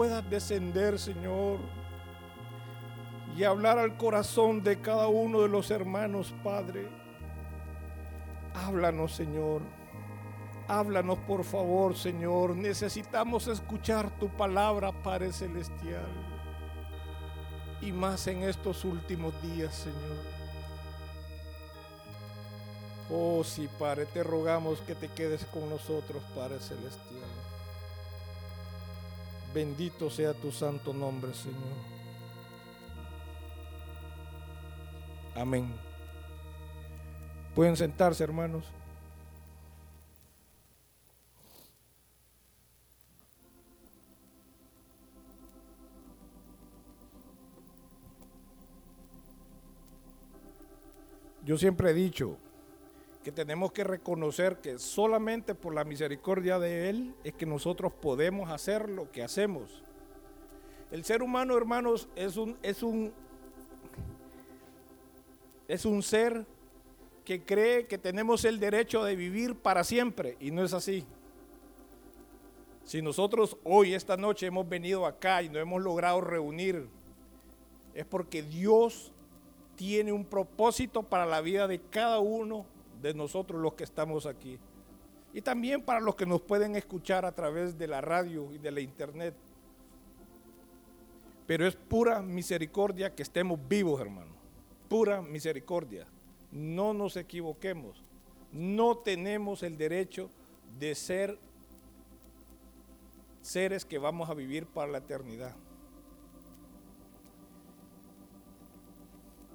puedas descender, Señor, y hablar al corazón de cada uno de los hermanos, Padre. Háblanos, Señor. Háblanos, por favor, Señor. Necesitamos escuchar tu palabra, Padre Celestial. Y más en estos últimos días, Señor. Oh, sí, Padre, te rogamos que te quedes con nosotros, Padre Celestial. Bendito sea tu santo nombre, Señor. Amén. Pueden sentarse, hermanos. Yo siempre he dicho, que tenemos que reconocer que solamente por la misericordia de Él es que nosotros podemos hacer lo que hacemos. El ser humano, hermanos, es un, es un, es un ser que cree que tenemos el derecho de vivir para siempre y no es así. Si nosotros hoy, esta noche, hemos venido acá y no hemos logrado reunir, es porque Dios tiene un propósito para la vida de cada uno de nosotros los que estamos aquí. Y también para los que nos pueden escuchar a través de la radio y de la internet. Pero es pura misericordia que estemos vivos, hermano. Pura misericordia. No nos equivoquemos. No tenemos el derecho de ser seres que vamos a vivir para la eternidad.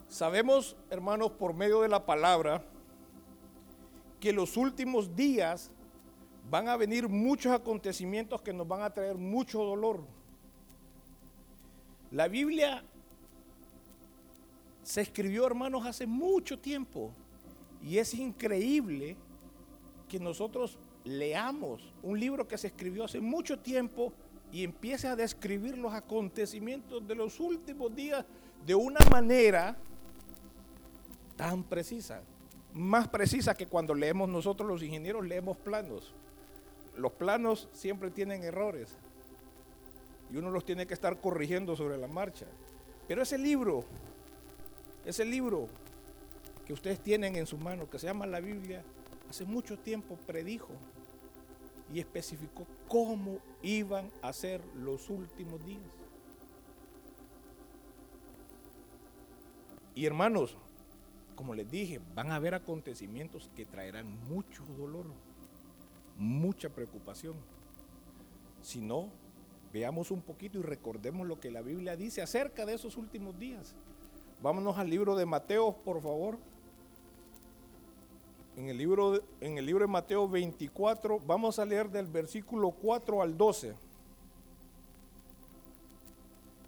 Sabemos, hermanos, por medio de la palabra, que los últimos días van a venir muchos acontecimientos que nos van a traer mucho dolor. La Biblia se escribió, hermanos, hace mucho tiempo y es increíble que nosotros leamos un libro que se escribió hace mucho tiempo y empiece a describir los acontecimientos de los últimos días de una manera tan precisa más precisa que cuando leemos nosotros los ingenieros, leemos planos. Los planos siempre tienen errores y uno los tiene que estar corrigiendo sobre la marcha. Pero ese libro, ese libro que ustedes tienen en su mano, que se llama la Biblia, hace mucho tiempo predijo y especificó cómo iban a ser los últimos días. Y hermanos, como les dije, van a haber acontecimientos que traerán mucho dolor, mucha preocupación. Si no, veamos un poquito y recordemos lo que la Biblia dice acerca de esos últimos días. Vámonos al libro de Mateo, por favor. En el libro de, en el libro de Mateo 24, vamos a leer del versículo 4 al 12.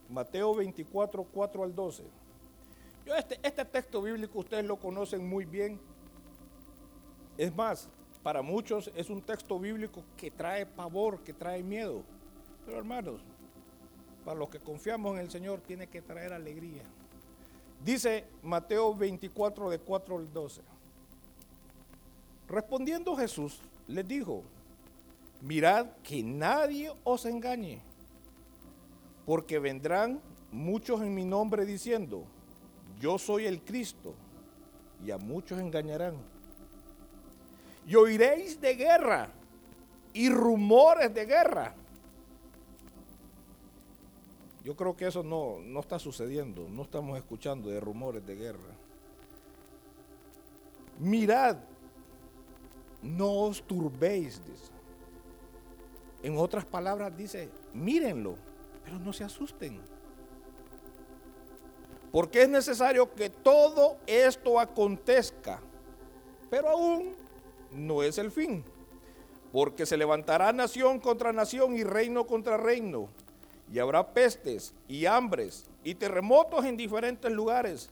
Mateo 24, 4 al 12 este, este texto bíblico ustedes lo conocen muy bien. Es más, para muchos es un texto bíblico que trae pavor, que trae miedo. Pero hermanos, para los que confiamos en el Señor tiene que traer alegría. Dice Mateo 24 de 4 al 12. Respondiendo Jesús les dijo, mirad que nadie os engañe, porque vendrán muchos en mi nombre diciendo, yo soy el Cristo, y a muchos engañarán. Y oiréis de guerra y rumores de guerra. Yo creo que eso no, no está sucediendo, no estamos escuchando de rumores de guerra. Mirad, no os turbéis, dice. En otras palabras dice, mírenlo, pero no se asusten. Porque es necesario que todo esto acontezca, pero aún no es el fin. Porque se levantará nación contra nación y reino contra reino, y habrá pestes y hambres y terremotos en diferentes lugares.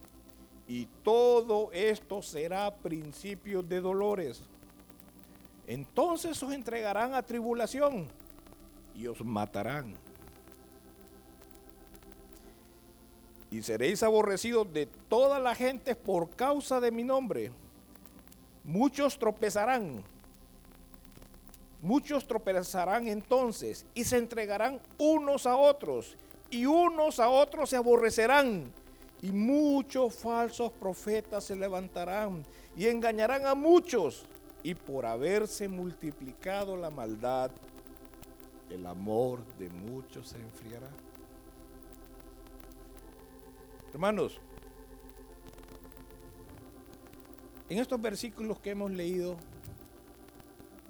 Y todo esto será principio de dolores. Entonces os entregarán a tribulación y os matarán y seréis aborrecidos de toda la gente por causa de mi nombre. Muchos tropezarán, Muchos tropezarán entonces y se entregarán unos a otros y unos a otros se aborrecerán y muchos falsos profetas se levantarán y engañarán a muchos y por haberse multiplicado la maldad, el amor de muchos se enfriará. Hermanos, en estos versículos que hemos leído,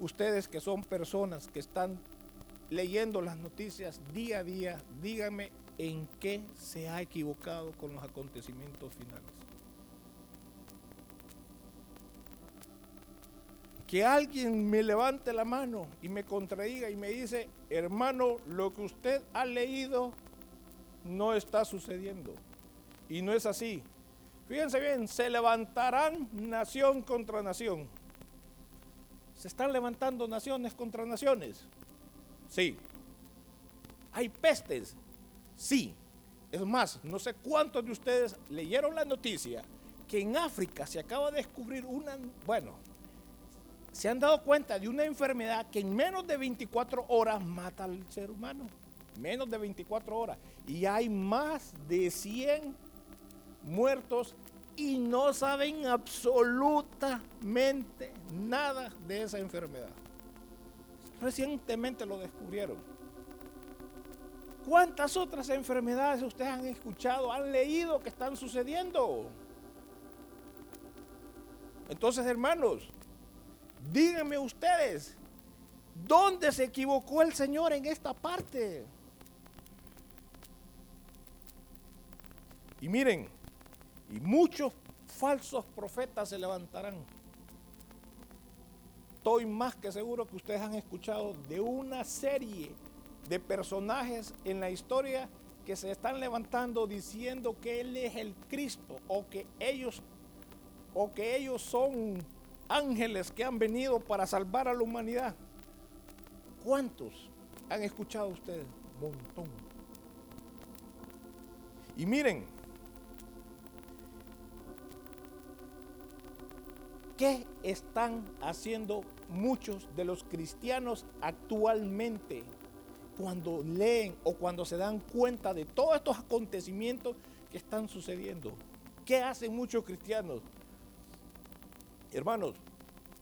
ustedes que son personas que están leyendo las noticias día a día, díganme en qué se ha equivocado con los acontecimientos finales. Que alguien me levante la mano y me contradiga y me dice, hermano, lo que usted ha leído no está sucediendo. Y no es así. Fíjense bien, se levantarán nación contra nación. Se están levantando naciones contra naciones. Sí. Hay pestes. Sí. Es más, no sé cuántos de ustedes leyeron la noticia que en África se acaba de descubrir una, bueno, se han dado cuenta de una enfermedad que en menos de 24 horas mata al ser humano. Menos de 24 horas. Y hay más de 100 muertos y no saben absolutamente nada de esa enfermedad. Recientemente lo descubrieron. ¿Cuántas otras enfermedades ustedes han escuchado, han leído que están sucediendo? Entonces, hermanos, díganme ustedes, ¿dónde se equivocó el Señor en esta parte? Y miren, y muchos falsos profetas se levantarán. Estoy más que seguro que ustedes han escuchado de una serie de personajes en la historia que se están levantando diciendo que Él es el Cristo o que ellos o que ellos son ángeles que han venido para salvar a la humanidad. ¿Cuántos han escuchado ustedes? Montón. Y miren, ¿Qué están haciendo muchos de los cristianos actualmente cuando leen o cuando se dan cuenta de todos estos acontecimientos que están sucediendo? ¿Qué hacen muchos cristianos? Hermanos,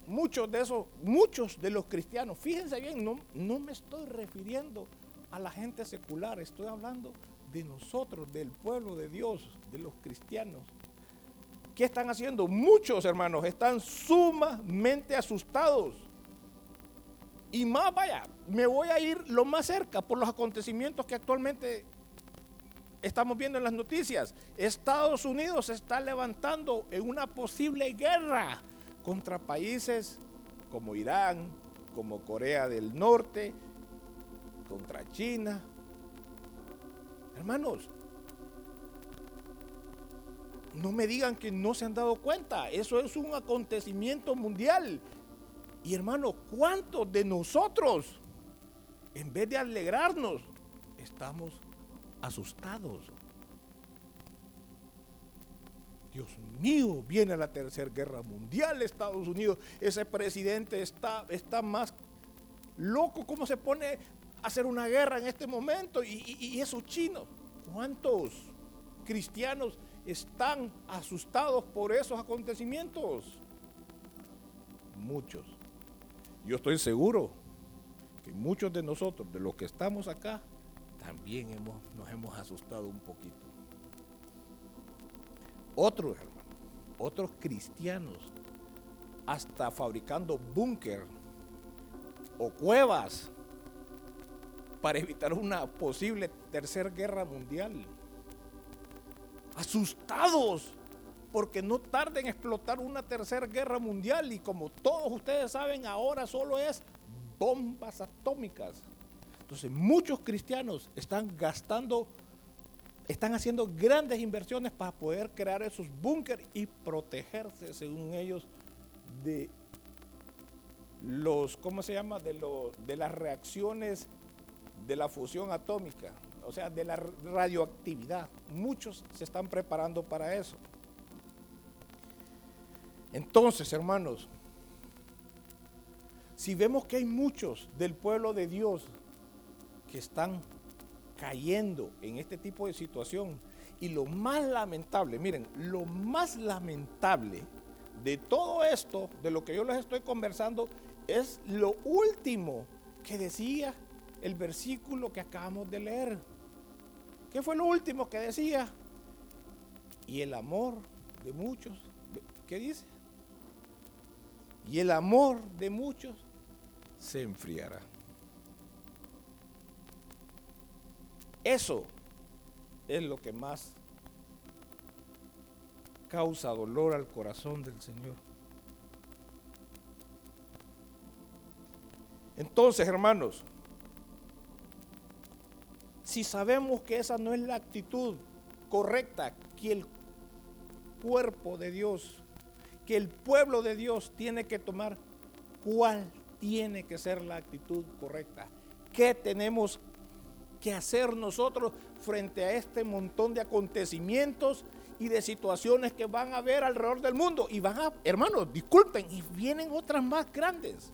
muchos de esos, muchos de los cristianos, fíjense bien, no, no me estoy refiriendo a la gente secular, estoy hablando de nosotros, del pueblo de Dios, de los cristianos. ¿Qué están haciendo? Muchos hermanos están sumamente asustados. Y más, vaya, me voy a ir lo más cerca por los acontecimientos que actualmente estamos viendo en las noticias. Estados Unidos se está levantando en una posible guerra contra países como Irán, como Corea del Norte, contra China. Hermanos, no me digan que no se han dado cuenta. Eso es un acontecimiento mundial. Y hermano, ¿cuántos de nosotros, en vez de alegrarnos, estamos asustados? Dios mío, viene la tercera guerra mundial, Estados Unidos, ese presidente está, está más loco, ¿cómo se pone a hacer una guerra en este momento? Y, y esos chinos, ¿cuántos cristianos están asustados por esos acontecimientos? Muchos. Yo estoy seguro que muchos de nosotros, de los que estamos acá, también hemos, nos hemos asustado un poquito. Otros, hermanos, otros cristianos, hasta fabricando búnker o cuevas para evitar una posible tercera guerra mundial asustados porque no tarden en explotar una tercera guerra mundial y como todos ustedes saben ahora solo es bombas atómicas. Entonces muchos cristianos están gastando, están haciendo grandes inversiones para poder crear esos búnkeres y protegerse, según ellos, de los, ¿cómo se llama? De, de las reacciones de la fusión atómica o sea, de la radioactividad. Muchos se están preparando para eso. Entonces, hermanos, si vemos que hay muchos del pueblo de Dios que están cayendo en este tipo de situación, y lo más lamentable, miren, lo más lamentable de todo esto, de lo que yo les estoy conversando, es lo último que decía el versículo que acabamos de leer. ¿Qué fue lo último que decía? Y el amor de muchos, ¿qué dice? Y el amor de muchos se enfriará. Eso es lo que más causa dolor al corazón del Señor. Entonces, hermanos, si sabemos que esa no es la actitud correcta que el cuerpo de Dios, que el pueblo de Dios tiene que tomar, ¿cuál tiene que ser la actitud correcta? ¿Qué tenemos que hacer nosotros frente a este montón de acontecimientos y de situaciones que van a haber alrededor del mundo. Y van a, hermanos, disculpen, y vienen otras más grandes.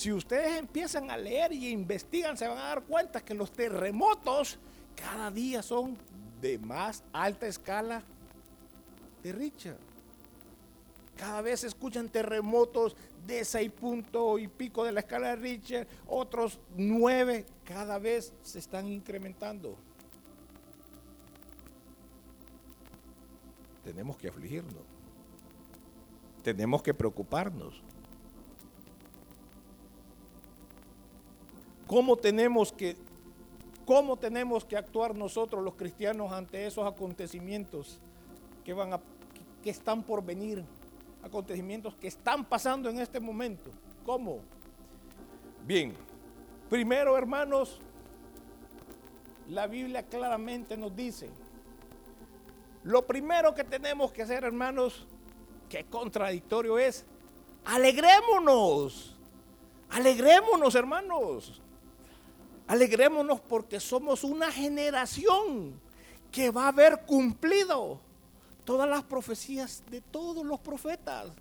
Si ustedes empiezan a leer y investigan, se van a dar cuenta que los terremotos cada día son de más alta escala de Richard. Cada vez se escuchan terremotos de seis puntos y pico de la escala de Richard, otros nueve, cada vez se están incrementando. tenemos que afligirnos. Tenemos que preocuparnos. ¿Cómo tenemos que cómo tenemos que actuar nosotros los cristianos ante esos acontecimientos que van a que están por venir? Acontecimientos que están pasando en este momento. ¿Cómo? Bien. Primero, hermanos, la Biblia claramente nos dice lo primero que tenemos que hacer, hermanos, que contradictorio es, alegrémonos. Alegrémonos, hermanos. Alegrémonos porque somos una generación que va a haber cumplido todas las profecías de todos los profetas.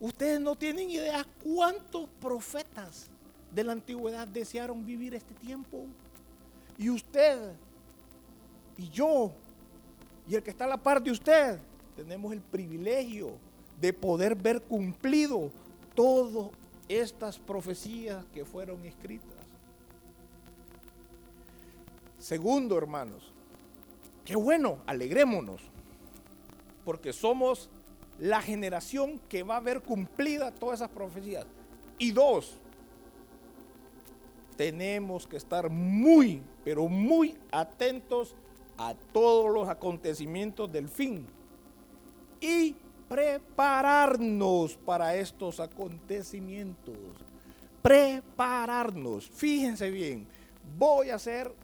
Ustedes no tienen idea cuántos profetas de la antigüedad desearon vivir este tiempo. Y usted y yo y el que está a la par de usted, tenemos el privilegio de poder ver cumplido todas estas profecías que fueron escritas. Segundo, hermanos, qué bueno, alegrémonos, porque somos la generación que va a ver cumplida todas esas profecías. Y dos, tenemos que estar muy, pero muy atentos a todos los acontecimientos del fin y prepararnos para estos acontecimientos. Prepararnos. Fíjense bien, voy a hacer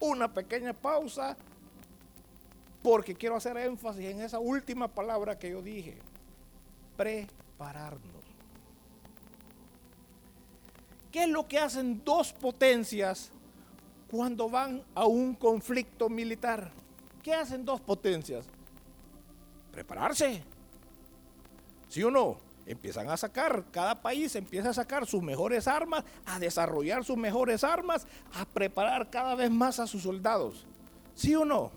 una pequeña pausa porque quiero hacer énfasis en esa última palabra que yo dije. Prepararnos. ¿Qué es lo que hacen dos potencias cuando van a un conflicto militar. ¿Qué hacen dos potencias? Prepararse. ¿Sí o no? Empiezan a sacar, cada país empieza a sacar sus mejores armas, a desarrollar sus mejores armas, a preparar cada vez más a sus soldados. ¿Sí o no?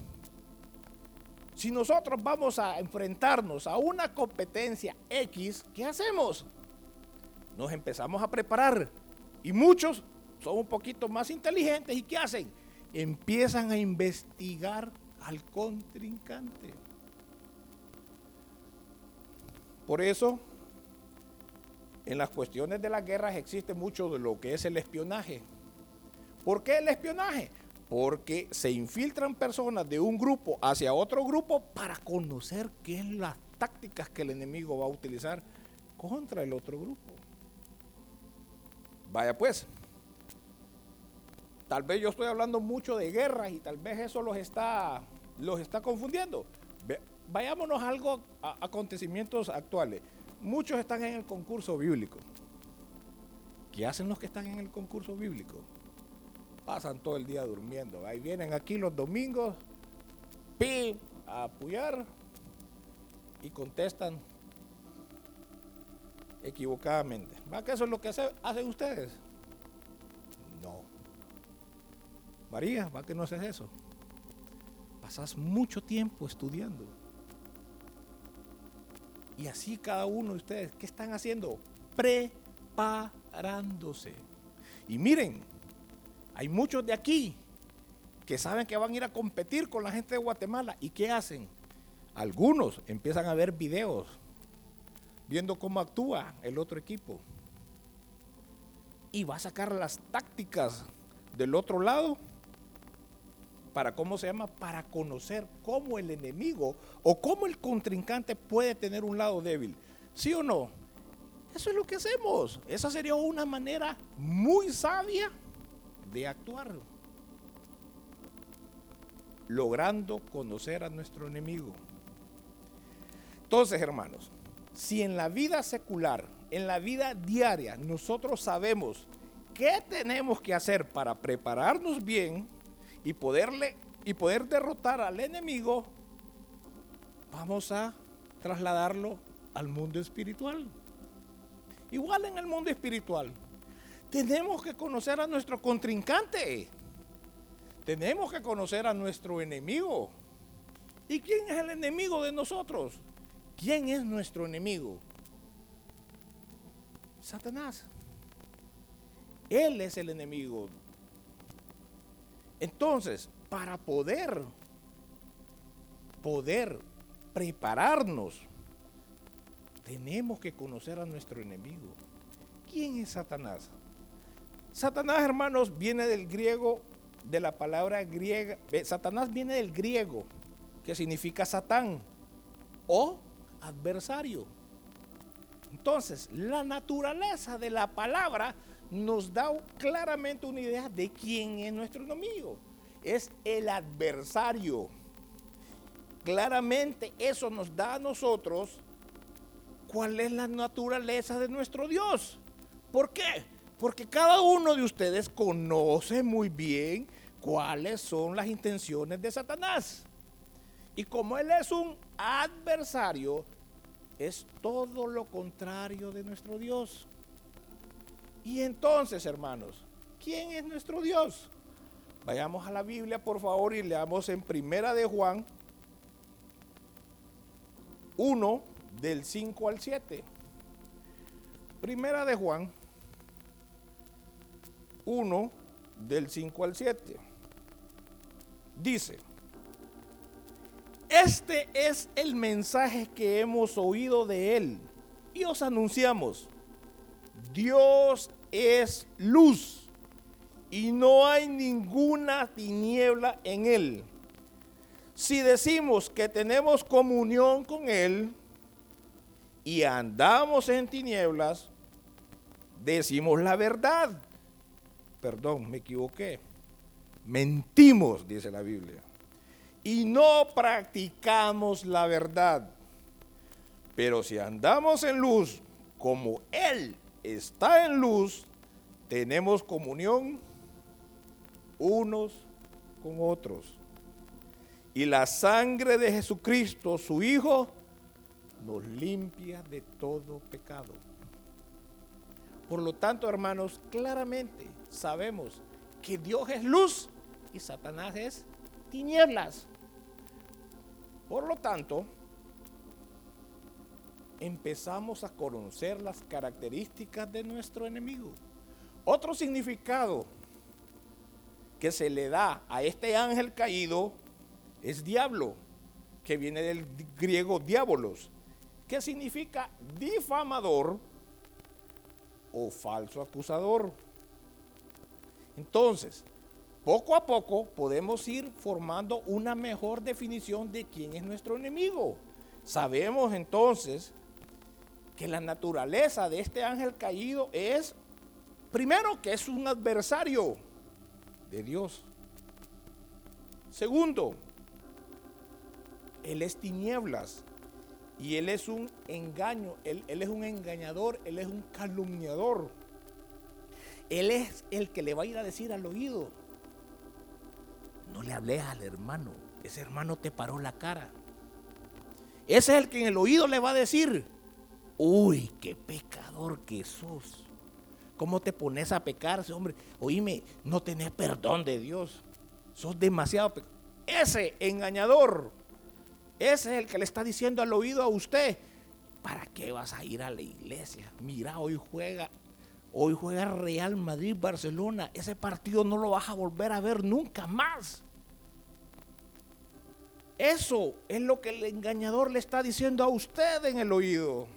Si nosotros vamos a enfrentarnos a una competencia X, ¿qué hacemos? Nos empezamos a preparar. Y muchos son un poquito más inteligentes y ¿qué hacen? Empiezan a investigar al contrincante. Por eso, en las cuestiones de las guerras existe mucho de lo que es el espionaje. ¿Por qué el espionaje? Porque se infiltran personas de un grupo hacia otro grupo para conocer qué es las tácticas que el enemigo va a utilizar contra el otro grupo. Vaya pues, Tal vez yo estoy hablando mucho de guerras y tal vez eso los está, los está confundiendo. Vayámonos a algo, a acontecimientos actuales. Muchos están en el concurso bíblico. ¿Qué hacen los que están en el concurso bíblico? Pasan todo el día durmiendo. Ahí vienen aquí los domingos, pi, a apoyar y contestan equivocadamente. ¿Va que eso es lo que hacen ustedes? No. María, ¿va que no haces eso? Pasas mucho tiempo estudiando. Y así cada uno de ustedes, ¿qué están haciendo? Preparándose. Y miren, hay muchos de aquí que saben que van a ir a competir con la gente de Guatemala. ¿Y qué hacen? Algunos empiezan a ver videos, viendo cómo actúa el otro equipo. Y va a sacar las tácticas del otro lado para cómo se llama, para conocer cómo el enemigo o cómo el contrincante puede tener un lado débil. ¿Sí o no? Eso es lo que hacemos. Esa sería una manera muy sabia de actuar. Logrando conocer a nuestro enemigo. Entonces, hermanos, si en la vida secular, en la vida diaria, nosotros sabemos qué tenemos que hacer para prepararnos bien y, poderle, y poder derrotar al enemigo, vamos a trasladarlo al mundo espiritual. Igual en el mundo espiritual. Tenemos que conocer a nuestro contrincante. Tenemos que conocer a nuestro enemigo. ¿Y quién es el enemigo de nosotros? ¿Quién es nuestro enemigo? Satanás. Él es el enemigo. Entonces, para poder, poder prepararnos, tenemos que conocer a nuestro enemigo. ¿Quién es Satanás? Satanás, hermanos, viene del griego, de la palabra griega. Satanás viene del griego, que significa Satán o adversario. Entonces, la naturaleza de la palabra nos da claramente una idea de quién es nuestro enemigo. Es el adversario. Claramente eso nos da a nosotros cuál es la naturaleza de nuestro Dios. ¿Por qué? Porque cada uno de ustedes conoce muy bien cuáles son las intenciones de Satanás. Y como Él es un adversario, es todo lo contrario de nuestro Dios. Y entonces, hermanos, ¿quién es nuestro Dios? Vayamos a la Biblia, por favor, y leamos en Primera de Juan 1 del 5 al 7. Primera de Juan 1 del 5 al 7. Dice, este es el mensaje que hemos oído de Él y os anunciamos. Dios es luz y no hay ninguna tiniebla en Él. Si decimos que tenemos comunión con Él y andamos en tinieblas, decimos la verdad. Perdón, me equivoqué. Mentimos, dice la Biblia y no practicamos la verdad. Pero si andamos en luz, como Él está en luz, tenemos comunión unos con otros. Y la sangre de Jesucristo, su Hijo, nos limpia de todo pecado. Por lo tanto, hermanos, claramente sabemos que Dios es luz y Satanás es tinieblas. Por lo tanto, empezamos a conocer las características de nuestro enemigo. Otro significado que se le da a este ángel caído es diablo, que viene del griego diabolos, que significa difamador o falso acusador. Entonces, poco a poco podemos ir formando una mejor definición de quién es nuestro enemigo. Sabemos entonces que la naturaleza de este ángel caído es, primero, que es un adversario de Dios. Segundo, él es tinieblas y él es un engaño, él, él, es un engañador, él es un calumniador. Él es el que le va a ir a decir al oído, no le hables al hermano. Ese hermano te paró la cara. Ese es el que en el oído le va a decir, uy, qué pecador que sos. ¿Cómo te pones a pecar, hombre? Oíme, no tenés perdón de Dios. Sos demasiado pecador. Ese engañador, ese es el que le está diciendo al oído a usted, ¿para qué vas a ir a la iglesia? Mira, hoy juega, hoy juega Real Madrid, Barcelona. Ese partido no lo vas a volver a ver nunca más. Eso es lo que el engañador le está diciendo a usted en el oído.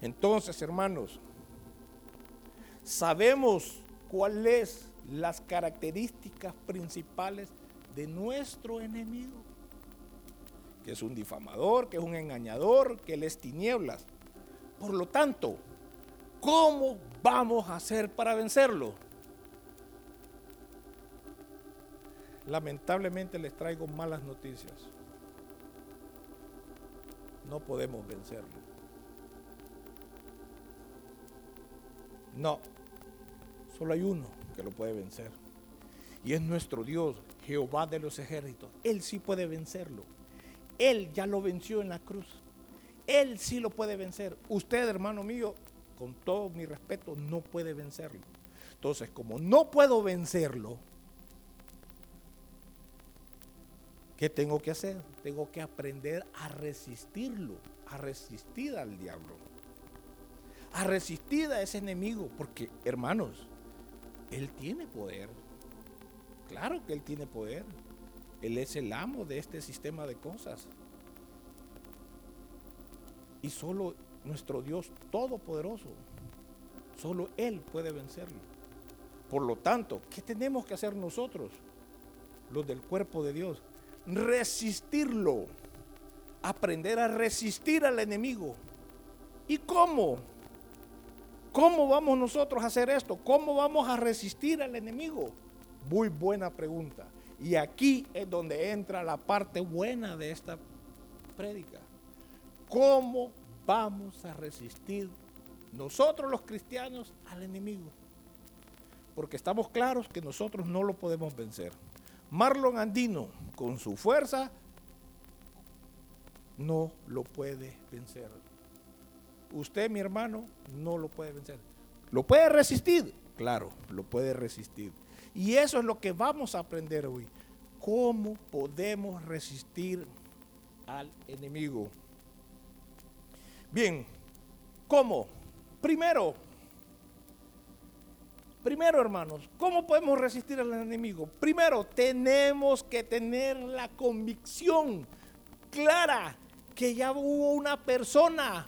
Entonces, hermanos, sabemos cuáles las características principales de nuestro enemigo. Que es un difamador, que es un engañador, que él es tinieblas. Por lo tanto, ¿cómo vamos a hacer para vencerlo? Lamentablemente les traigo malas noticias. No podemos vencerlo. No, solo hay uno que lo puede vencer. Y es nuestro Dios, Jehová de los ejércitos. Él sí puede vencerlo. Él ya lo venció en la cruz. Él sí lo puede vencer. Usted, hermano mío, con todo mi respeto, no puede vencerlo. Entonces, como no puedo vencerlo, ¿Qué tengo que hacer? Tengo que aprender a resistirlo, a resistir al diablo, a resistir a ese enemigo, porque hermanos, él tiene poder. Claro que él tiene poder. Él es el amo de este sistema de cosas. Y solo nuestro Dios Todopoderoso, solo Él puede vencerlo. Por lo tanto, ¿qué tenemos que hacer nosotros, los del cuerpo de Dios? resistirlo, aprender a resistir al enemigo. ¿Y cómo? ¿Cómo vamos nosotros a hacer esto? ¿Cómo vamos a resistir al enemigo? Muy buena pregunta. Y aquí es donde entra la parte buena de esta prédica. ¿Cómo vamos a resistir nosotros los cristianos al enemigo? Porque estamos claros que nosotros no lo podemos vencer. Marlon Andino, con su fuerza, no lo puede vencer. Usted, mi hermano, no lo puede vencer. ¿Lo puede resistir? Claro, lo puede resistir. Y eso es lo que vamos a aprender hoy. ¿Cómo podemos resistir al enemigo? Bien, ¿cómo? Primero, Primero, hermanos, ¿cómo podemos resistir al enemigo? Primero, tenemos que tener la convicción clara que ya hubo una persona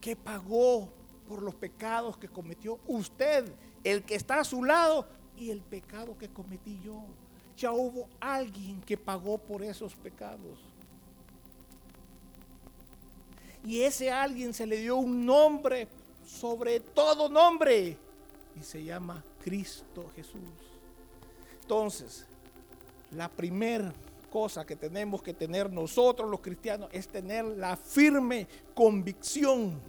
que pagó por los pecados que cometió usted, el que está a su lado y el pecado que cometí yo. Ya hubo alguien que pagó por esos pecados. Y ese alguien se le dio un nombre sobre todo nombre y se llama Cristo Jesús. Entonces, la primera cosa que tenemos que tener nosotros los cristianos es tener la firme convicción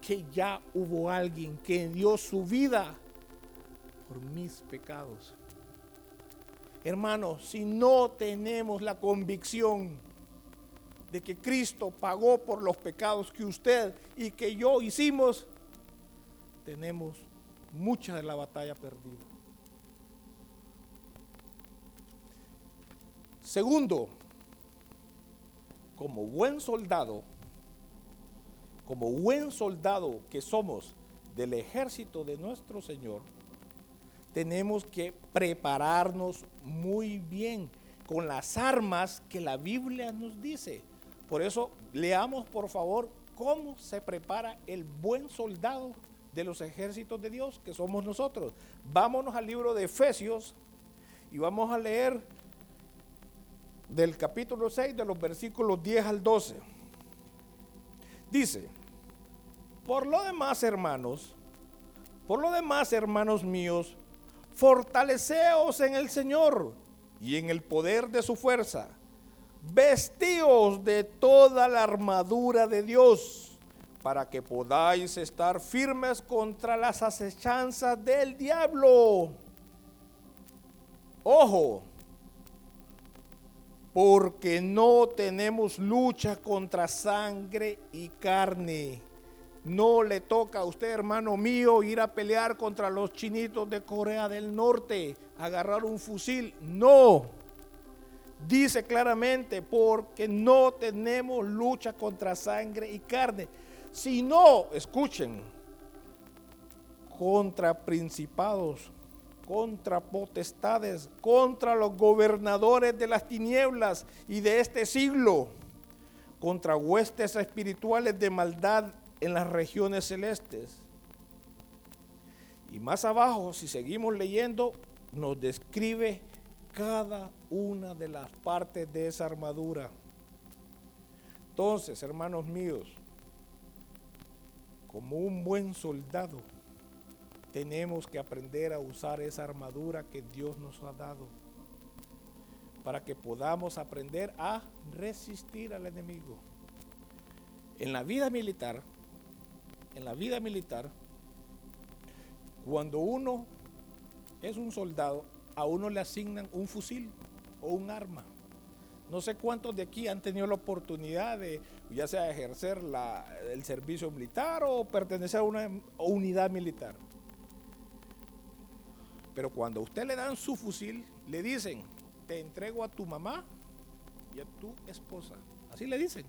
que ya hubo alguien que dio su vida por mis pecados. Hermanos, si no tenemos la convicción de que Cristo pagó por los pecados que usted y que yo hicimos, tenemos mucha de la batalla perdida. Segundo, como buen soldado, como buen soldado que somos del ejército de nuestro Señor, tenemos que prepararnos muy bien con las armas que la Biblia nos dice. Por eso leamos por favor cómo se prepara el buen soldado de los ejércitos de Dios, que somos nosotros. Vámonos al libro de Efesios y vamos a leer del capítulo 6, de los versículos 10 al 12. Dice, por lo demás, hermanos, por lo demás, hermanos míos, fortaleceos en el Señor y en el poder de su fuerza. Vestíos de toda la armadura de Dios para que podáis estar firmes contra las acechanzas del diablo. Ojo, porque no tenemos lucha contra sangre y carne. No le toca a usted, hermano mío, ir a pelear contra los chinitos de Corea del Norte, agarrar un fusil. No. Dice claramente, porque no tenemos lucha contra sangre y carne, sino, escuchen, contra principados, contra potestades, contra los gobernadores de las tinieblas y de este siglo, contra huestes espirituales de maldad en las regiones celestes. Y más abajo, si seguimos leyendo, nos describe cada una de las partes de esa armadura. Entonces, hermanos míos, como un buen soldado, tenemos que aprender a usar esa armadura que Dios nos ha dado para que podamos aprender a resistir al enemigo. En la vida militar, en la vida militar, cuando uno es un soldado, a uno le asignan un fusil o un arma. No sé cuántos de aquí han tenido la oportunidad de ya sea ejercer el servicio militar o pertenecer a una unidad militar. Pero cuando a usted le dan su fusil, le dicen, te entrego a tu mamá y a tu esposa. Así le dicen.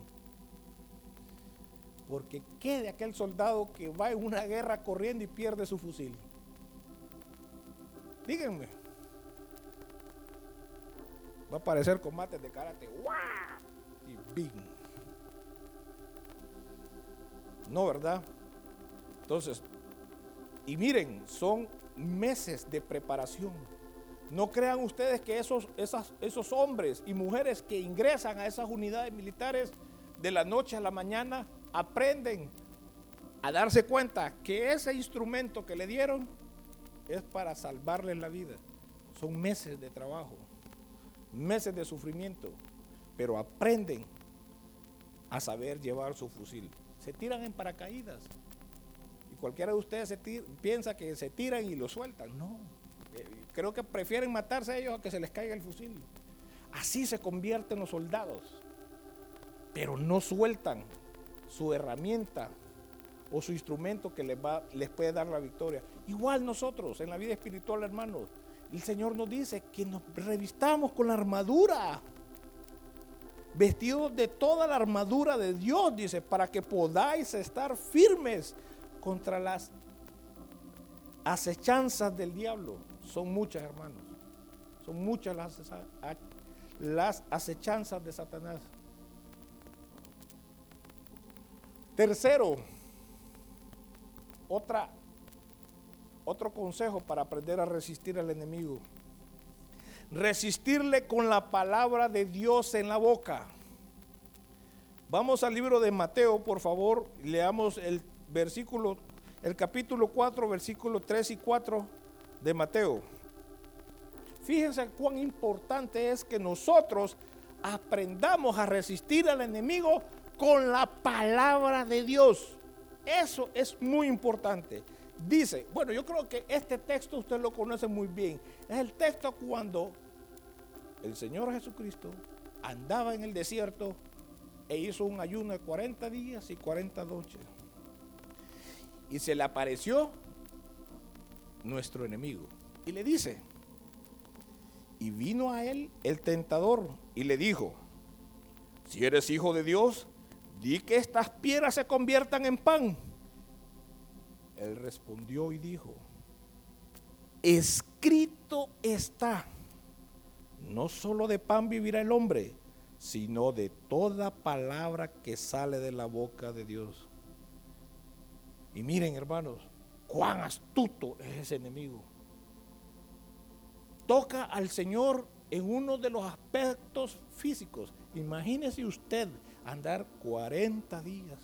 Porque ¿qué de aquel soldado que va en una guerra corriendo y pierde su fusil? Díganme. Va a aparecer combates de karate. Y bing. No, ¿verdad? Entonces, y miren, son meses de preparación. No crean ustedes que esos, esos hombres y mujeres que ingresan a esas unidades militares de la noche a la mañana aprenden a darse cuenta que ese instrumento que le dieron es para salvarles la vida. Son meses de trabajo, meses de sufrimiento, pero aprenden a saber llevar su fusil. Se tiran en paracaídas. Cualquiera de ustedes piensa que se tiran y lo sueltan. No. Eh, creo que prefieren matarse a ellos a que se les caiga el fusil. Así se convierten los soldados. Pero no sueltan su herramienta o su instrumento que les, va, les puede dar la victoria. Igual nosotros en la vida espiritual, hermanos, el Señor nos dice que nos revistamos con la armadura, vestidos de toda la armadura de Dios, dice, para que podáis estar firmes contra las acechanzas del diablo. Son muchas, hermanos. Son muchas las, las acechanzas de Satanás. Tercero, otra, otro consejo para aprender a resistir al enemigo. Resistirle con la palabra de Dios en la boca. Vamos al libro de Mateo, por favor, leamos el versículo, el capítulo 4, versículo 3 y 4 de Mateo. Fíjense cuán importante es que nosotros aprendamos a resistir al enemigo con la palabra de Dios. Eso es muy importante. Dice, bueno, yo creo que este texto usted lo conoce muy bien. Es el texto cuando el Señor Jesucristo andaba en el desierto e hizo un ayuno de 40 días y 40 noches. Y se le apareció nuestro enemigo. Y le dice, y vino a él el tentador y le dijo, si eres hijo de Dios, di que estas piedras se conviertan en pan. Él respondió y dijo, escrito está, no solo de pan vivirá el hombre, sino de toda palabra que sale de la boca de Dios. Y miren hermanos, cuán astuto es ese enemigo. Toca al Señor en uno de los aspectos físicos. Imagínese usted andar 40 días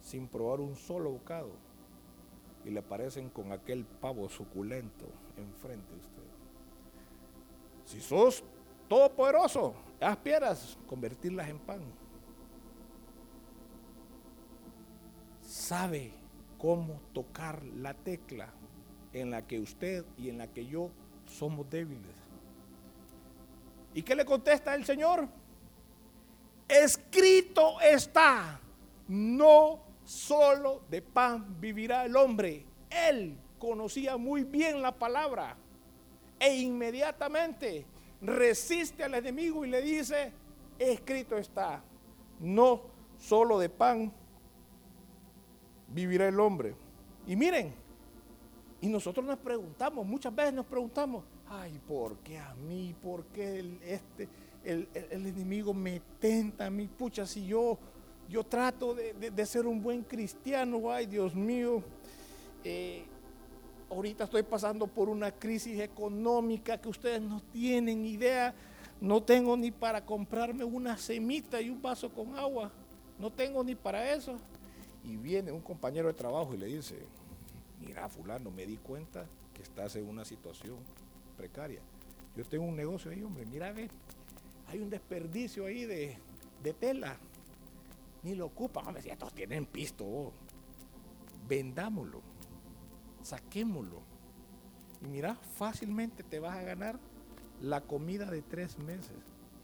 sin probar un solo bocado y le aparecen con aquel pavo suculento enfrente de usted. Si sos todopoderoso, las piedras, convertirlas en pan. Sabe cómo tocar la tecla en la que usted y en la que yo somos débiles. ¿Y qué le contesta el Señor? Escrito está, no solo de pan vivirá el hombre. Él conocía muy bien la palabra e inmediatamente resiste al enemigo y le dice, escrito está, no solo de pan vivirá el hombre. Y miren, y nosotros nos preguntamos, muchas veces nos preguntamos, ay, ¿por qué a mí? ¿Por qué el, este, el, enemigo me tenta a mí? Pucha, si yo, yo trato de, ser un buen cristiano, ay, Dios mío. Eh, ahorita estoy pasando por una crisis económica que ustedes no tienen idea. No tengo ni para comprarme una semita y un vaso con agua. No tengo ni para eso. Y viene un compañero de trabajo y le dice, mira fulano, me di cuenta que estás en una situación precaria. Yo tengo un negocio ahí, hombre, mira, ve, hay un desperdicio ahí de, tela. Ni lo ocupan. Hombre, si estos tienen pisto, vendámoslo, saquémoslo. Y mira, fácilmente te vas a ganar la comida de tres meses.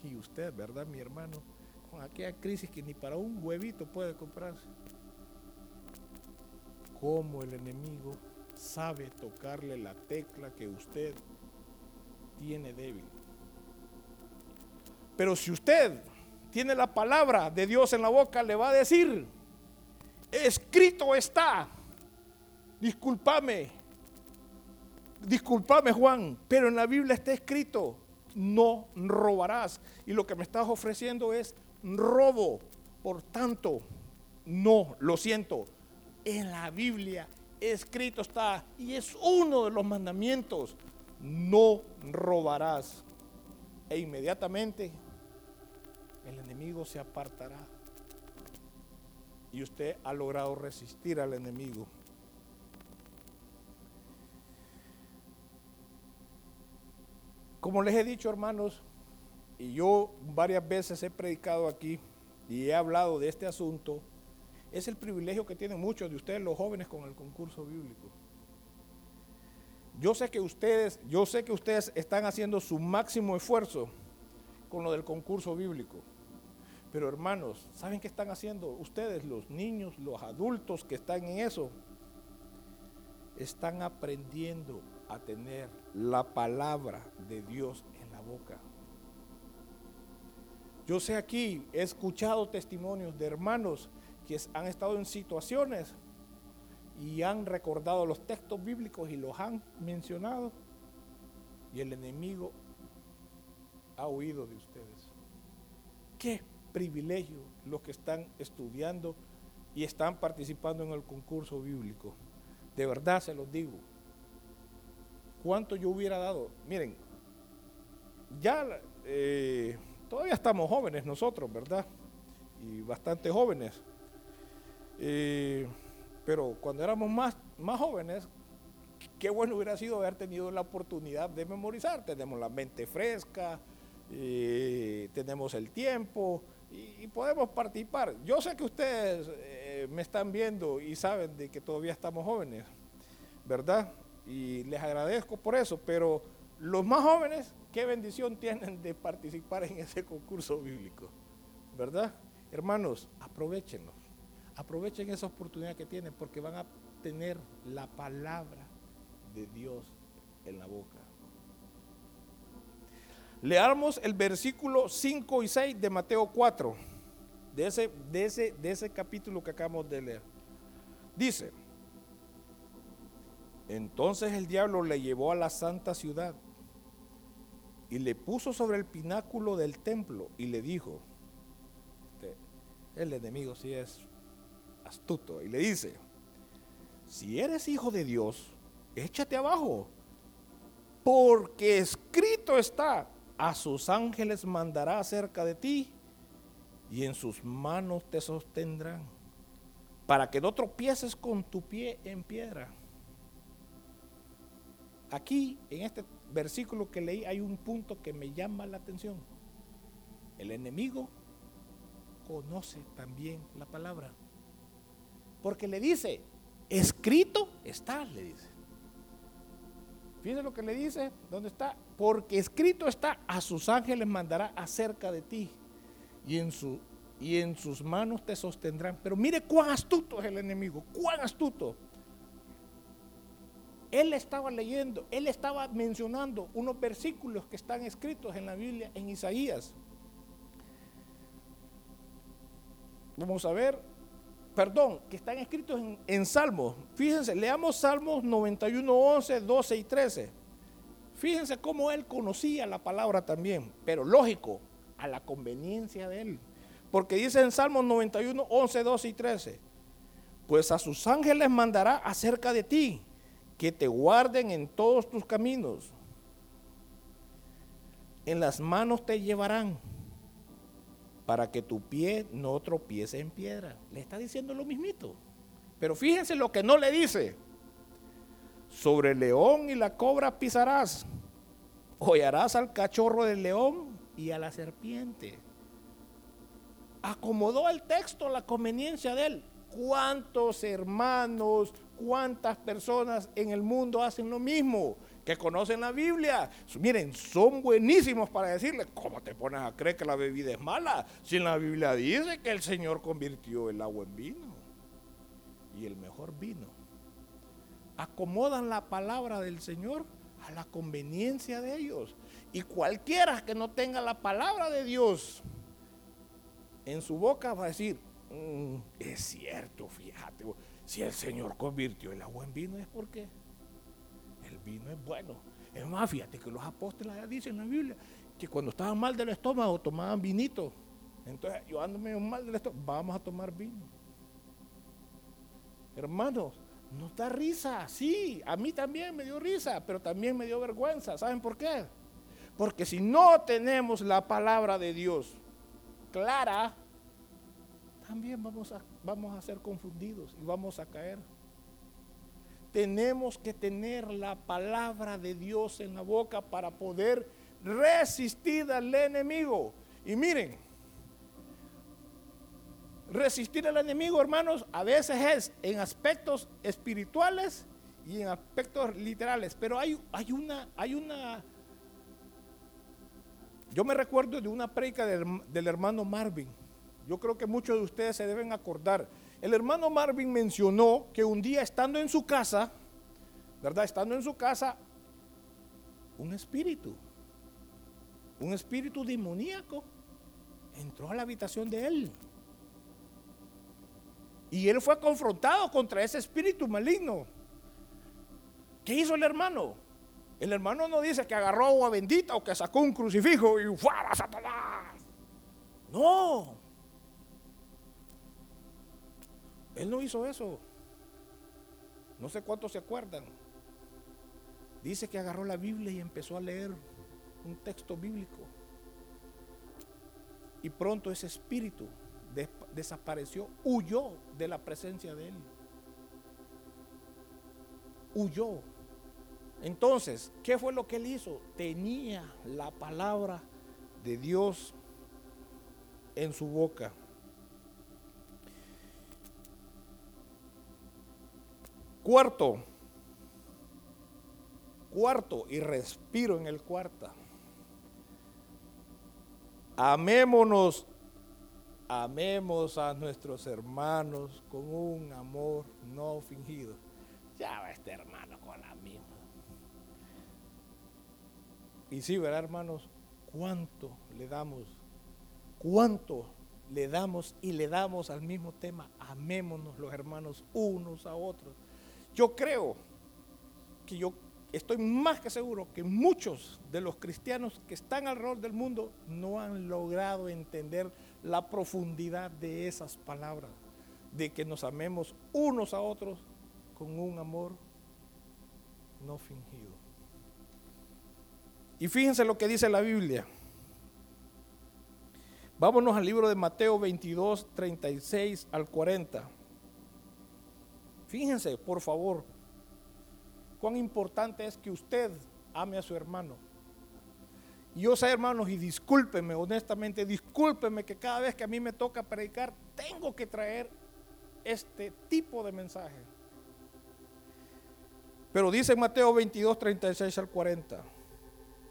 Y usted, ¿verdad, mi hermano? Con aquella crisis que ni para un huevito puede comprarse. Cómo el enemigo sabe tocarle la tecla que usted tiene débil. Pero si usted tiene la palabra de Dios en la boca, le va a decir, escrito está, discúlpame, discúlpame Juan, pero en la Biblia está escrito, no robarás. Y lo que me estás ofreciendo es robo. Por tanto, no, lo siento, en la Biblia escrito está, y es uno de los mandamientos, no robarás. E inmediatamente el enemigo se apartará. Y usted ha logrado resistir al enemigo. Como les he dicho, hermanos, y yo varias veces he predicado aquí y he hablado de este asunto, es el privilegio que tienen muchos de ustedes los jóvenes con el concurso bíblico. Yo sé que ustedes, yo sé que ustedes están haciendo su máximo esfuerzo con lo del concurso bíblico. Pero hermanos, ¿saben qué están haciendo? Ustedes, los niños, los adultos que están en eso, están aprendiendo a tener la palabra de Dios en la boca. Yo sé aquí, he escuchado testimonios de hermanos que han estado en situaciones y han recordado los textos bíblicos y los han mencionado y el enemigo ha huido de ustedes. Qué privilegio los que están estudiando y están participando en el concurso bíblico. De verdad se los digo. ¿Cuánto yo hubiera dado? Miren, ya eh, todavía estamos jóvenes nosotros, ¿verdad? Y bastante jóvenes. Pero cuando éramos más, más jóvenes, qué bueno hubiera sido haber tenido la oportunidad de memorizar. Tenemos la mente fresca, tenemos el tiempo y, podemos participar. Yo sé que ustedes eh, me están viendo y saben de que todavía estamos jóvenes, ¿verdad? Y les agradezco por eso, pero los más jóvenes, qué bendición tienen de participar en ese concurso bíblico, ¿verdad? Hermanos, aprovechenlo. Aprovechen esa oportunidad que tienen porque van a tener la palabra de Dios en la boca. Leamos el versículo 5 y 6 de Mateo 4, de ese, de ese, de ese capítulo que acabamos de leer. Dice, entonces el diablo le llevó a la santa ciudad y le puso sobre el pináculo del templo y le dijo, este, el enemigo sí es y le dice, si eres hijo de Dios, échate abajo, porque escrito está, a sus ángeles mandará cerca de ti y en sus manos te sostendrán, para que no tropieces con tu pie en piedra. Aquí, en este versículo que leí, hay un punto que me llama la atención. El enemigo conoce también la palabra. Porque le dice, escrito está, le dice. Fíjense lo que le dice, ¿dónde está? Porque escrito está, a sus ángeles mandará acerca de ti y en, y en sus manos te sostendrán. Pero mire cuán astuto es el enemigo, cuán astuto. Él estaba leyendo, él estaba mencionando unos versículos que están escritos en la Biblia, en Isaías. Vamos a ver, perdón, que están escritos en, Salmos. Fíjense, leamos Salmos 91, 11, 12 y 13. Fíjense cómo él conocía la palabra también, pero lógico, a la conveniencia de él. Porque dice en Salmos 91, 11, 12 y 13, pues a sus ángeles mandará acerca de ti, que te guarden en todos tus caminos. En las manos te llevarán para que tu pie no tropiece en piedra. Le está diciendo lo mismito. Pero fíjense lo que no le dice. Sobre el león y la cobra pisarás. Hollarás al cachorro del león y a la serpiente. Acomodó el texto la conveniencia de él. ¿Cuántos hermanos, cuántas personas en el mundo hacen lo mismo? Que conocen la Biblia. Miren, son buenísimos para decirle, ¿cómo te pones a creer que la bebida es mala? Si en la Biblia dice que el Señor convirtió el agua en vino y el mejor vino. Acomodan la palabra del Señor a la conveniencia de ellos. Y cualquiera que no tenga la palabra de Dios en su boca va a decir, mm, es cierto, fíjate, si el Señor convirtió el agua en vino es porque vino es bueno. Es más, fíjate que los apóstoles ya dicen en la Biblia que cuando estaban mal del estómago tomaban vinito. Entonces, yo ando medio mal del estómago, vamos a tomar vino. Hermanos, no da risa, sí, a mí también me dio risa, pero también me dio vergüenza. ¿Saben por qué? Porque si no tenemos la palabra de Dios clara, también vamos a, vamos a ser confundidos y vamos a caer tenemos que tener la palabra de Dios en la boca para poder resistir al enemigo. Y miren, resistir al enemigo, hermanos, a veces es en aspectos espirituales y en aspectos literales, pero hay, hay una, hay una, yo me recuerdo de una predica del, del hermano Marvin, yo creo que muchos de ustedes se deben acordar, el hermano Marvin mencionó que un día estando en su casa, ¿verdad? Estando en su casa, un espíritu, un espíritu demoníaco, entró a la habitación de él. Y él fue confrontado contra ese espíritu maligno. ¿Qué hizo el hermano? El hermano no dice que agarró agua bendita o que sacó un crucifijo y fuera Satanás. No. Él no hizo eso. No sé cuántos se acuerdan. Dice que agarró la Biblia y empezó a leer un texto bíblico. Y pronto ese espíritu desapareció, huyó de la presencia de él. Huyó. Entonces, ¿qué fue lo que él hizo? Tenía la palabra de Dios en su boca. Cuarto, cuarto, y respiro en el cuarto. Amémonos, amemos a nuestros hermanos con un amor no fingido. Ya va este hermano con la misma. Y sí, ¿verdad, hermanos? ¿Cuánto le damos? ¿Cuánto le damos y le damos al mismo tema? Amémonos los hermanos unos a otros. Yo creo que yo estoy más que seguro que muchos de los cristianos que están alrededor del mundo no han logrado entender la profundidad de esas palabras, de que nos amemos unos a otros con un amor no fingido. Y fíjense lo que dice la Biblia. Vámonos al libro de Mateo 22, 36 al 40. Fíjense, por favor, cuán importante es que usted ame a su hermano. Y yo sé, hermanos, y discúlpeme, honestamente, discúlpeme que cada vez que a mí me toca predicar, tengo que traer este tipo de mensaje. Pero dice Mateo 22, 36 al 40.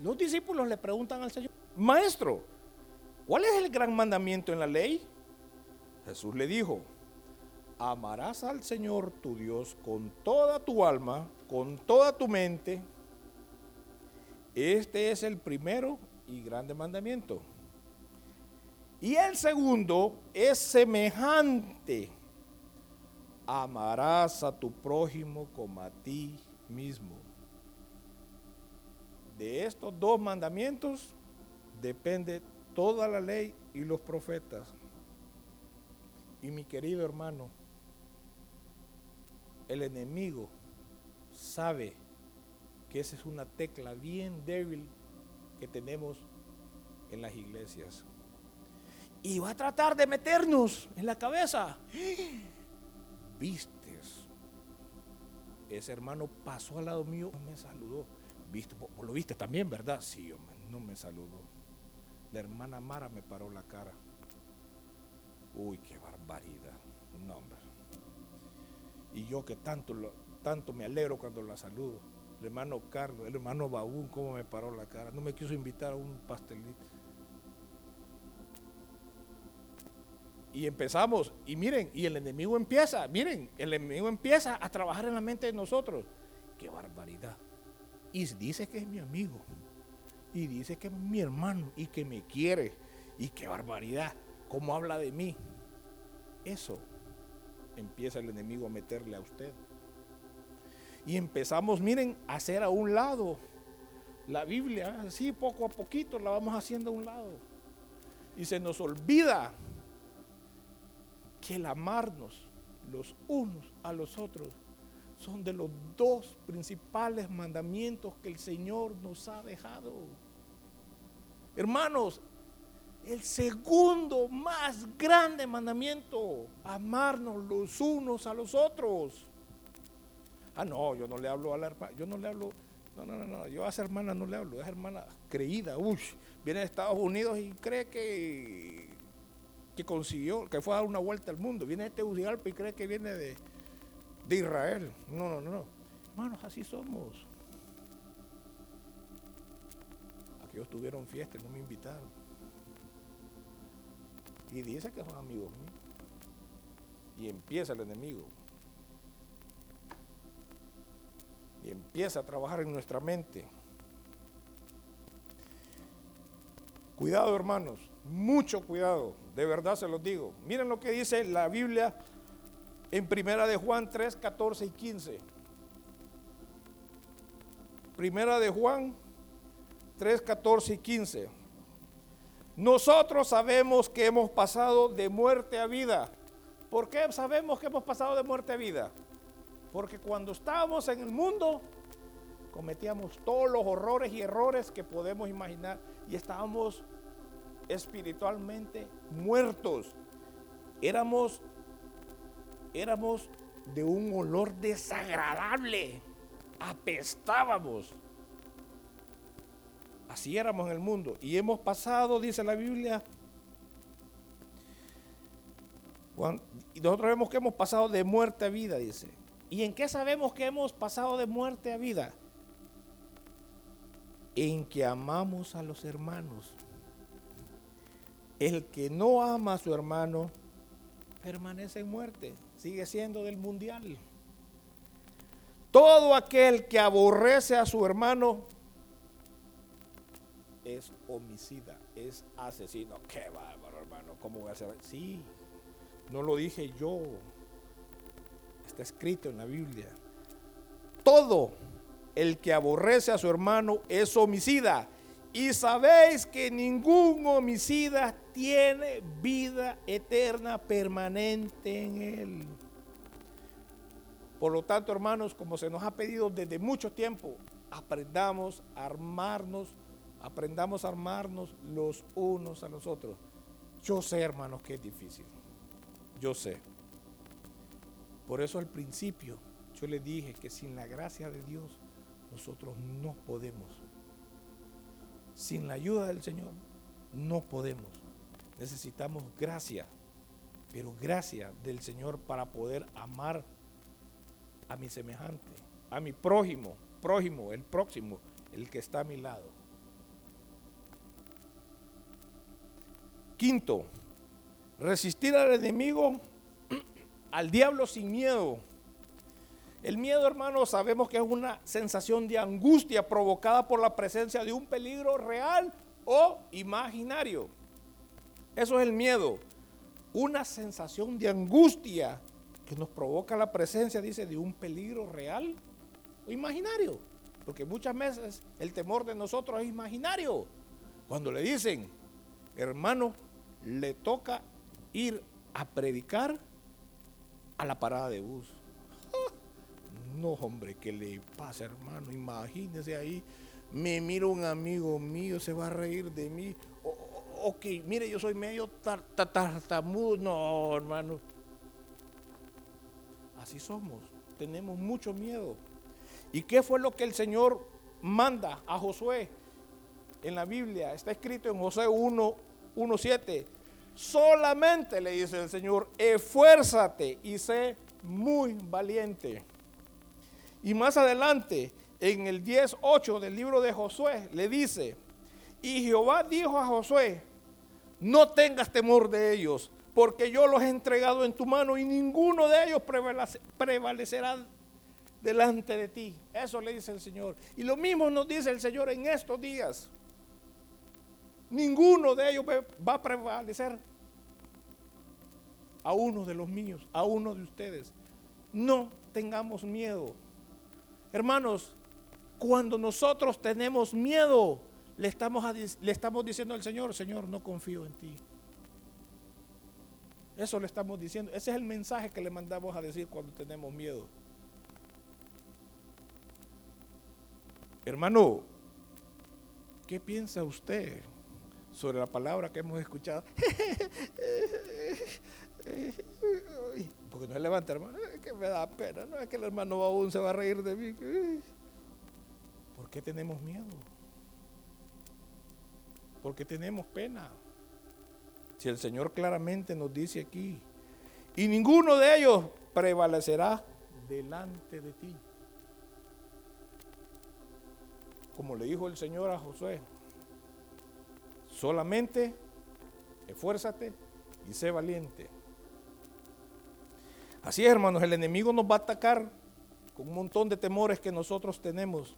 Los discípulos le preguntan al Señor, Maestro, ¿cuál es el gran mandamiento en la ley? Jesús le dijo, amarás al Señor tu Dios con toda tu alma, con toda tu mente. Este es el primero y grande mandamiento. Y el segundo es semejante. Amarás a tu prójimo como a ti mismo. De estos dos mandamientos depende toda la ley y los profetas. Y mi querido hermano, el enemigo sabe que esa es una tecla bien débil que tenemos en las iglesias. Y va a tratar de meternos en la cabeza. Vistes. Ese hermano pasó al lado mío, me saludó. ¿Viste? Vos lo viste también, ¿verdad? Sí, hombre, no me saludó. La hermana Mara me paró la cara. Uy, qué barbaridad. No, hombre. Y yo que tanto, tanto me alegro cuando la saludo. El hermano Carlos, el hermano Baúl, cómo me paró la cara. No me quiso invitar a un pastelito. Y empezamos, y miren, y el enemigo empieza, miren, el enemigo empieza a trabajar en la mente de nosotros. Qué barbaridad. Y dice que es mi amigo, y dice que es mi hermano, y que me quiere, y qué barbaridad, cómo habla de mí. Eso empieza el enemigo a meterle a usted. Y empezamos, miren, a hacer a un lado la Biblia, así poco a poquito la vamos haciendo a un lado. Y se nos olvida que el amarnos los unos a los otros son de los dos principales mandamientos que el Señor nos ha dejado. Hermanos, el segundo más grande mandamiento, amarnos los unos a los otros. Ah, no, yo no le hablo a la hermana, yo no le hablo, no, no, no, no, yo a esa hermana no le hablo, esa hermana creída, uy, viene de Estados Unidos y cree que que consiguió, que fue a dar una vuelta al mundo. Viene de Tegucigalpa y cree que viene de, de Israel. No, no, no. Hermanos, así somos. Aquellos tuvieron fiesta no me invitaron. Y dice que son amigos míos. Y empieza el enemigo. Y empieza a trabajar en nuestra mente. Cuidado, hermanos, mucho cuidado, de verdad se los digo. Miren lo que dice la Biblia en Primera de Juan 3, 14 y 15. Primera de Juan 3, 14 y 15. Nosotros sabemos que hemos pasado de muerte a vida. ¿Por qué sabemos que hemos pasado de muerte a vida? Porque cuando estábamos en el mundo, cometíamos todos los horrores y errores que podemos imaginar y estábamos espiritualmente muertos. Éramos, éramos de un olor desagradable. Apestábamos. Así éramos en el mundo. Y hemos pasado, dice la Biblia, y nosotros vemos que hemos pasado de muerte a vida, dice. ¿Y en qué sabemos que hemos pasado de muerte a vida? En que amamos a los hermanos. El que no ama a su hermano permanece en muerte, sigue siendo del mundial. Todo aquel que aborrece a su hermano es homicida, es asesino. Qué bárbaro, hermano. ¿Cómo voy a ser? Sí, no lo dije yo. Está escrito en la Biblia. Todo el que aborrece a su hermano es homicida. Y sabéis que ningún homicida tiene vida eterna permanente en él. Por lo tanto, hermanos, como se nos ha pedido desde mucho tiempo, aprendamos a armarnos, aprendamos a armarnos los unos a los otros. Yo sé, hermanos, que es difícil. Yo sé. Por eso al principio yo les dije que sin la gracia de Dios nosotros no podemos sin la ayuda del Señor no podemos. Necesitamos gracia, pero gracia del Señor para poder amar a mi semejante. a mi prójimo, prójimo, el próximo, el que está a mi lado. Quinto, resistir al enemigo, al diablo sin miedo. El miedo, hermano, sabemos que es una sensación de angustia provocada por la presencia de un peligro real o imaginario. Eso es el miedo. Una sensación de angustia que nos provoca la presencia, dice, de un peligro real o imaginario. Porque muchas veces el temor de nosotros es imaginario. Cuando le dicen, hermano, le toca ir a predicar a la parada de bus. No, hombre, ¿qué le pasa, hermano? Imagínese ahí, me mira un amigo mío, se va a reír de mí. ok, mire, yo soy medio tartamudo. No, hermano. Así somos, tenemos mucho miedo. ¿Y qué fue lo que el Señor manda a Josué en la Biblia? Está escrito en José 1, 1.7. Solamente le dice el Señor, esfuérzate y sé muy valiente. Y más adelante, en el 10.8 del libro de Josué, le dice, y Jehová dijo a Josué, no tengas temor de ellos, porque yo los he entregado en tu mano y ninguno de ellos prevalecerá delante de ti. Eso le dice el Señor. Y lo mismo nos dice el Señor en estos días. Ninguno de ellos va a prevalecer a uno de los míos, a uno de ustedes. No tengamos miedo. Hermanos, cuando nosotros tenemos miedo, le estamos, le estamos diciendo al Señor, Señor, no confío en ti. Eso le estamos diciendo. Ese es el mensaje que le mandamos a decir cuando tenemos miedo. Hermano, ¿qué piensa usted sobre la palabra que hemos escuchado? Porque no se levanta, hermano, es que me da pena, no es que el hermano aún se va a reír de mí. ¿Por qué tenemos miedo? ¿Por qué tenemos pena? Si el Señor claramente nos dice aquí, y ninguno de ellos prevalecerá delante de ti. Como le dijo el Señor a Josué, solamente esfuérzate y sé valiente. Así es, hermanos, el enemigo nos va a atacar con un montón de temores que nosotros tenemos.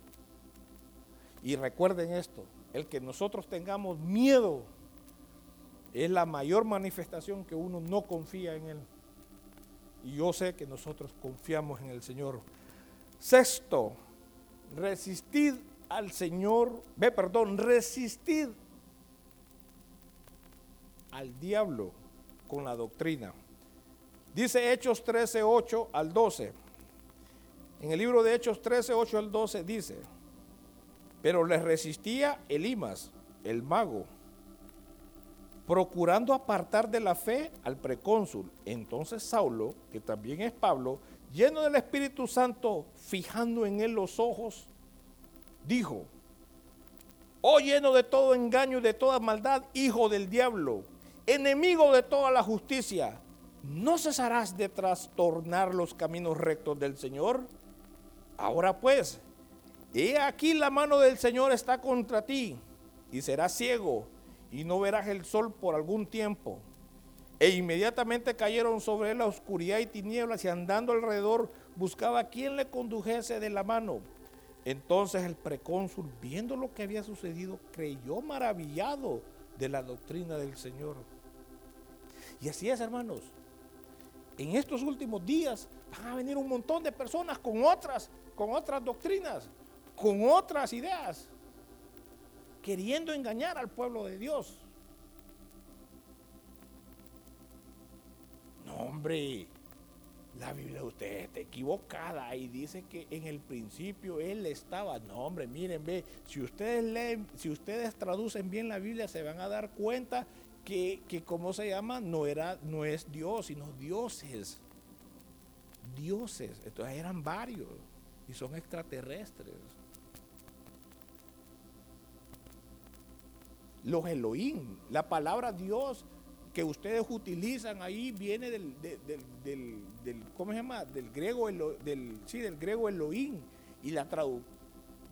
Y recuerden esto, el que nosotros tengamos miedo es la mayor manifestación que uno no confía en Él. Y yo sé que nosotros confiamos en el Señor. Sexto, resistid al Señor, ve, perdón, resistid al diablo con la doctrina. Dice Hechos 13, 8 al 12. En el libro de Hechos 13, 8 al 12 dice, pero les resistía Elimas, el mago, procurando apartar de la fe al precónsul. Entonces Saulo, que también es Pablo, lleno del Espíritu Santo, fijando en él los ojos, dijo, oh lleno de todo engaño y de toda maldad, hijo del diablo, enemigo de toda la justicia, ¿no cesarás de trastornar los caminos rectos del Señor? Ahora pues, he aquí la mano del Señor está contra ti, y serás ciego, y no verás el sol por algún tiempo. E inmediatamente cayeron sobre él la oscuridad y tinieblas, y andando alrededor buscaba a quien le condujese de la mano. Entonces el precónsul, viendo lo que había sucedido, creyó maravillado de la doctrina del Señor. Y así es, hermanos en estos últimos días van a venir un montón de personas con otras, con otras doctrinas, con otras ideas, queriendo engañar al pueblo de Dios. No, hombre, la Biblia de ustedes está equivocada y dice que en el principio él estaba. No, hombre, miren, ve, si ustedes leen, si ustedes traducen bien la Biblia, se van a dar cuenta que, que ¿cómo se llama? No, era, no es Dios, sino dioses. Dioses. Entonces eran varios y son extraterrestres. Los Elohim, la palabra Dios que ustedes utilizan ahí viene del, del, ¿cómo se llama? Del griego, del, sí, del griego Elohim. Y la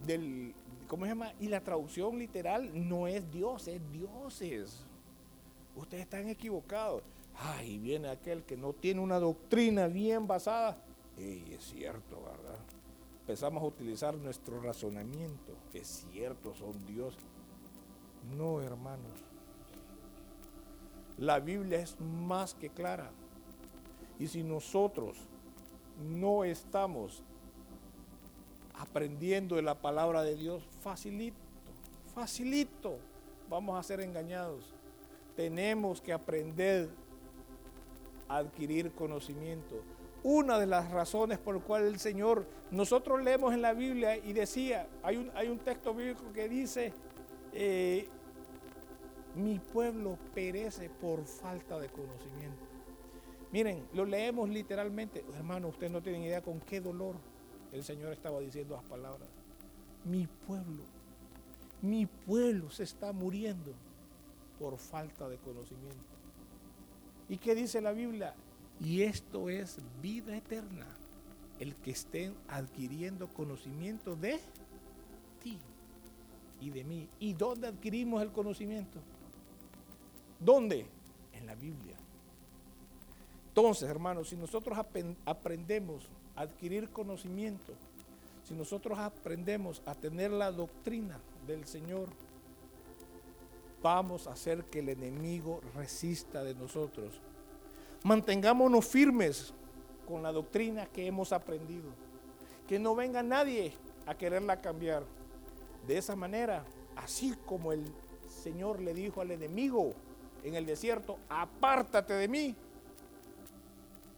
del ¿cómo se llama? Y la traducción literal no es Dios, es dioses. Ustedes están equivocados. Ay, viene aquel que no tiene una doctrina bien basada. Y es cierto, ¿verdad? Empezamos a utilizar nuestro razonamiento. Es cierto, son Dios. No, hermanos. La Biblia es más que clara. Y si nosotros no estamos aprendiendo de la palabra de Dios, facilito, facilito, vamos a ser engañados. Tenemos que aprender a adquirir conocimiento. Una de las razones por las cuales el Señor, nosotros leemos en la Biblia y decía, hay un, hay un texto bíblico que dice, eh, mi pueblo perece por falta de conocimiento. Miren, lo leemos literalmente. Hermano, ustedes no tienen idea con qué dolor el Señor estaba diciendo las palabras. Mi pueblo, mi pueblo se está muriendo por falta de conocimiento. ¿Y qué dice la Biblia? Y esto es vida eterna, el que estén adquiriendo conocimiento de ti y de mí. ¿Y dónde adquirimos el conocimiento? ¿Dónde? En la Biblia. Entonces, hermanos, si nosotros aprendemos a adquirir conocimiento, si nosotros aprendemos a tener la doctrina del Señor, vamos a hacer que el enemigo resista de nosotros. Mantengámonos firmes con la doctrina que hemos aprendido. Que no venga nadie a quererla cambiar. De esa manera, así como el Señor le dijo al enemigo, en el desierto, apártate de mí.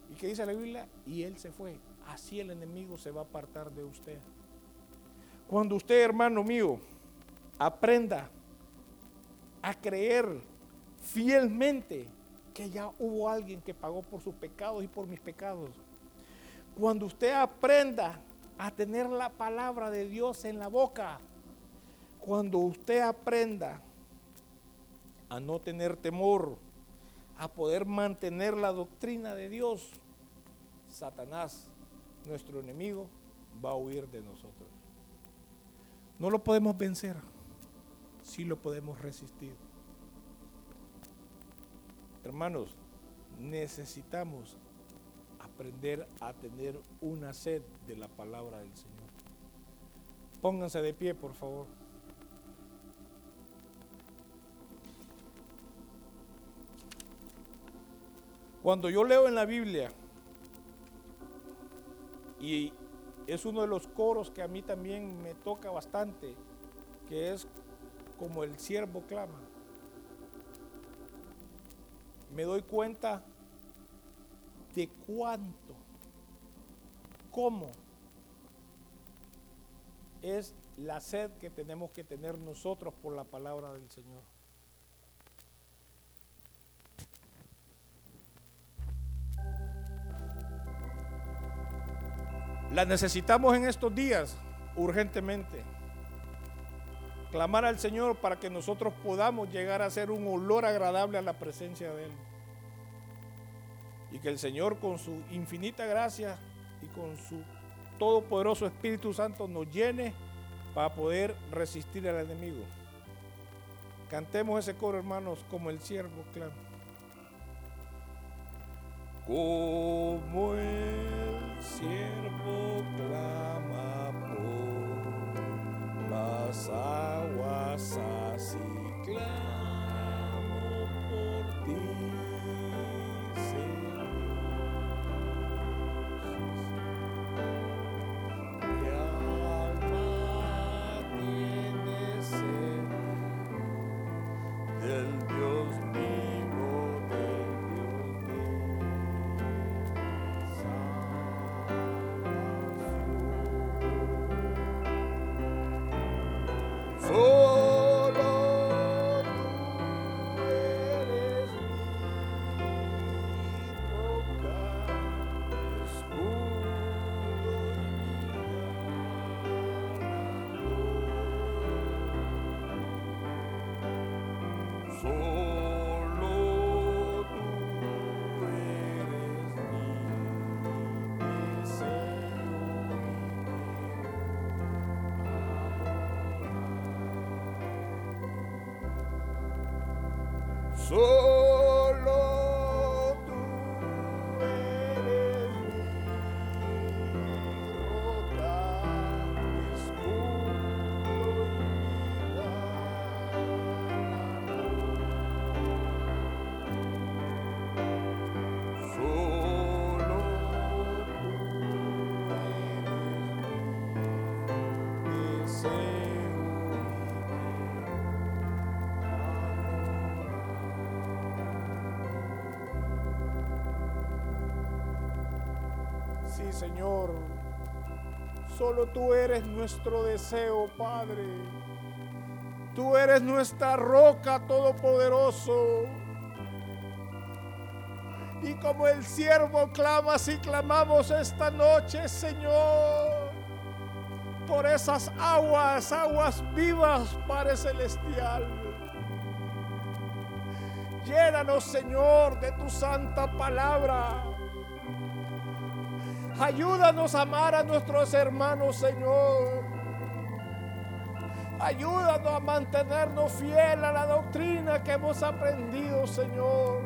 ¿Y qué dice la Biblia? Y él se fue. Así el enemigo se va a apartar de usted. Cuando usted, hermano mío, aprenda a creer fielmente que ya hubo alguien que pagó por sus pecados y por mis pecados. Cuando usted aprenda a tener la palabra de Dios en la boca, cuando usted aprenda a no tener temor, a poder mantener la doctrina de Dios, Satanás, nuestro enemigo, va a huir de nosotros. No lo podemos vencer, sí lo podemos resistir. Hermanos, necesitamos aprender a tener una sed de la palabra del Señor. Pónganse de pie, por favor. Cuando yo leo en la Biblia, y es uno de los coros que a mí también me toca bastante, que es como el siervo clama, me doy cuenta de cuánto, cómo es la sed que tenemos que tener nosotros por la palabra del Señor. La necesitamos en estos días urgentemente. Clamar al Señor para que nosotros podamos llegar a ser un olor agradable a la presencia de Él. Y que el Señor con su infinita gracia y con su todopoderoso Espíritu Santo nos llene para poder resistir al enemigo. Cantemos ese coro, hermanos, como el siervo clama. Como el siervo clama por las así Señor. Solo tú eres nuestro deseo, Padre. Tú eres nuestra roca todopoderoso. Y como el siervo clama, si clamamos esta noche, Señor, por esas aguas, aguas vivas, Padre Celestial. Llénanos, Señor, de tu santa palabra. Ayúdanos a amar a nuestros hermanos, Señor. Ayúdanos a mantenernos fiel a la doctrina que hemos aprendido, Señor.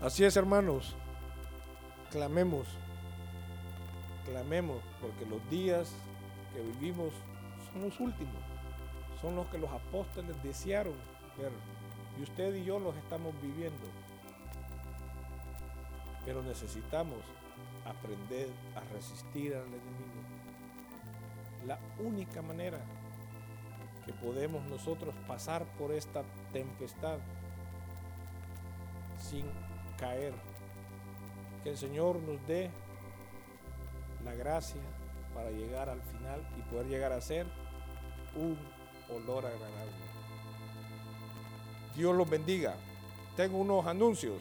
Así es, hermanos. Clamemos. Clamemos, porque los días que vivimos son los últimos. Son los que los apóstoles desearon ver. Y usted y yo los estamos viviendo. Pero necesitamos aprender a resistir al enemigo. La única manera que podemos nosotros pasar por esta tempestad sin caer. Que el Señor nos dé la gracia para llegar al final y poder llegar a ser un olor agradable. Dios los bendiga. Tengo unos anuncios.